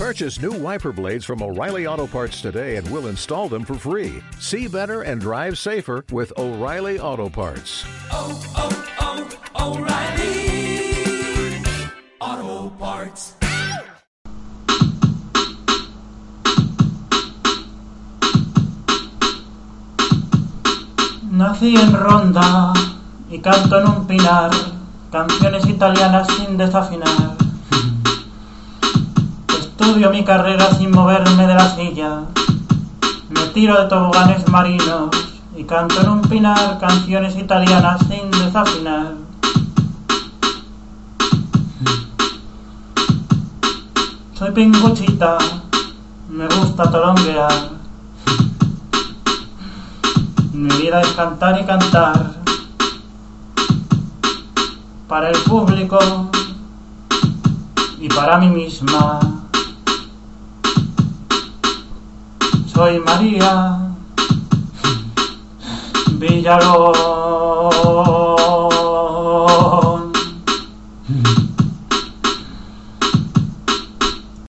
Purchase new wiper blades from O'Reilly Auto Parts today and we'll install them for free. See better and drive safer with O'Reilly Auto Parts. oh, oh, oh O'Reilly Auto Parts. Nací en Ronda y canto en un pinar canciones italianas sin desafinar. Estudio mi carrera sin moverme de la silla. Me tiro de toboganes marinos y canto en un pinar canciones italianas sin desafinar. Soy pinguchita, me gusta tolonguear. Mi vida es cantar y cantar para el público y para mí misma. Soy María Villalobos.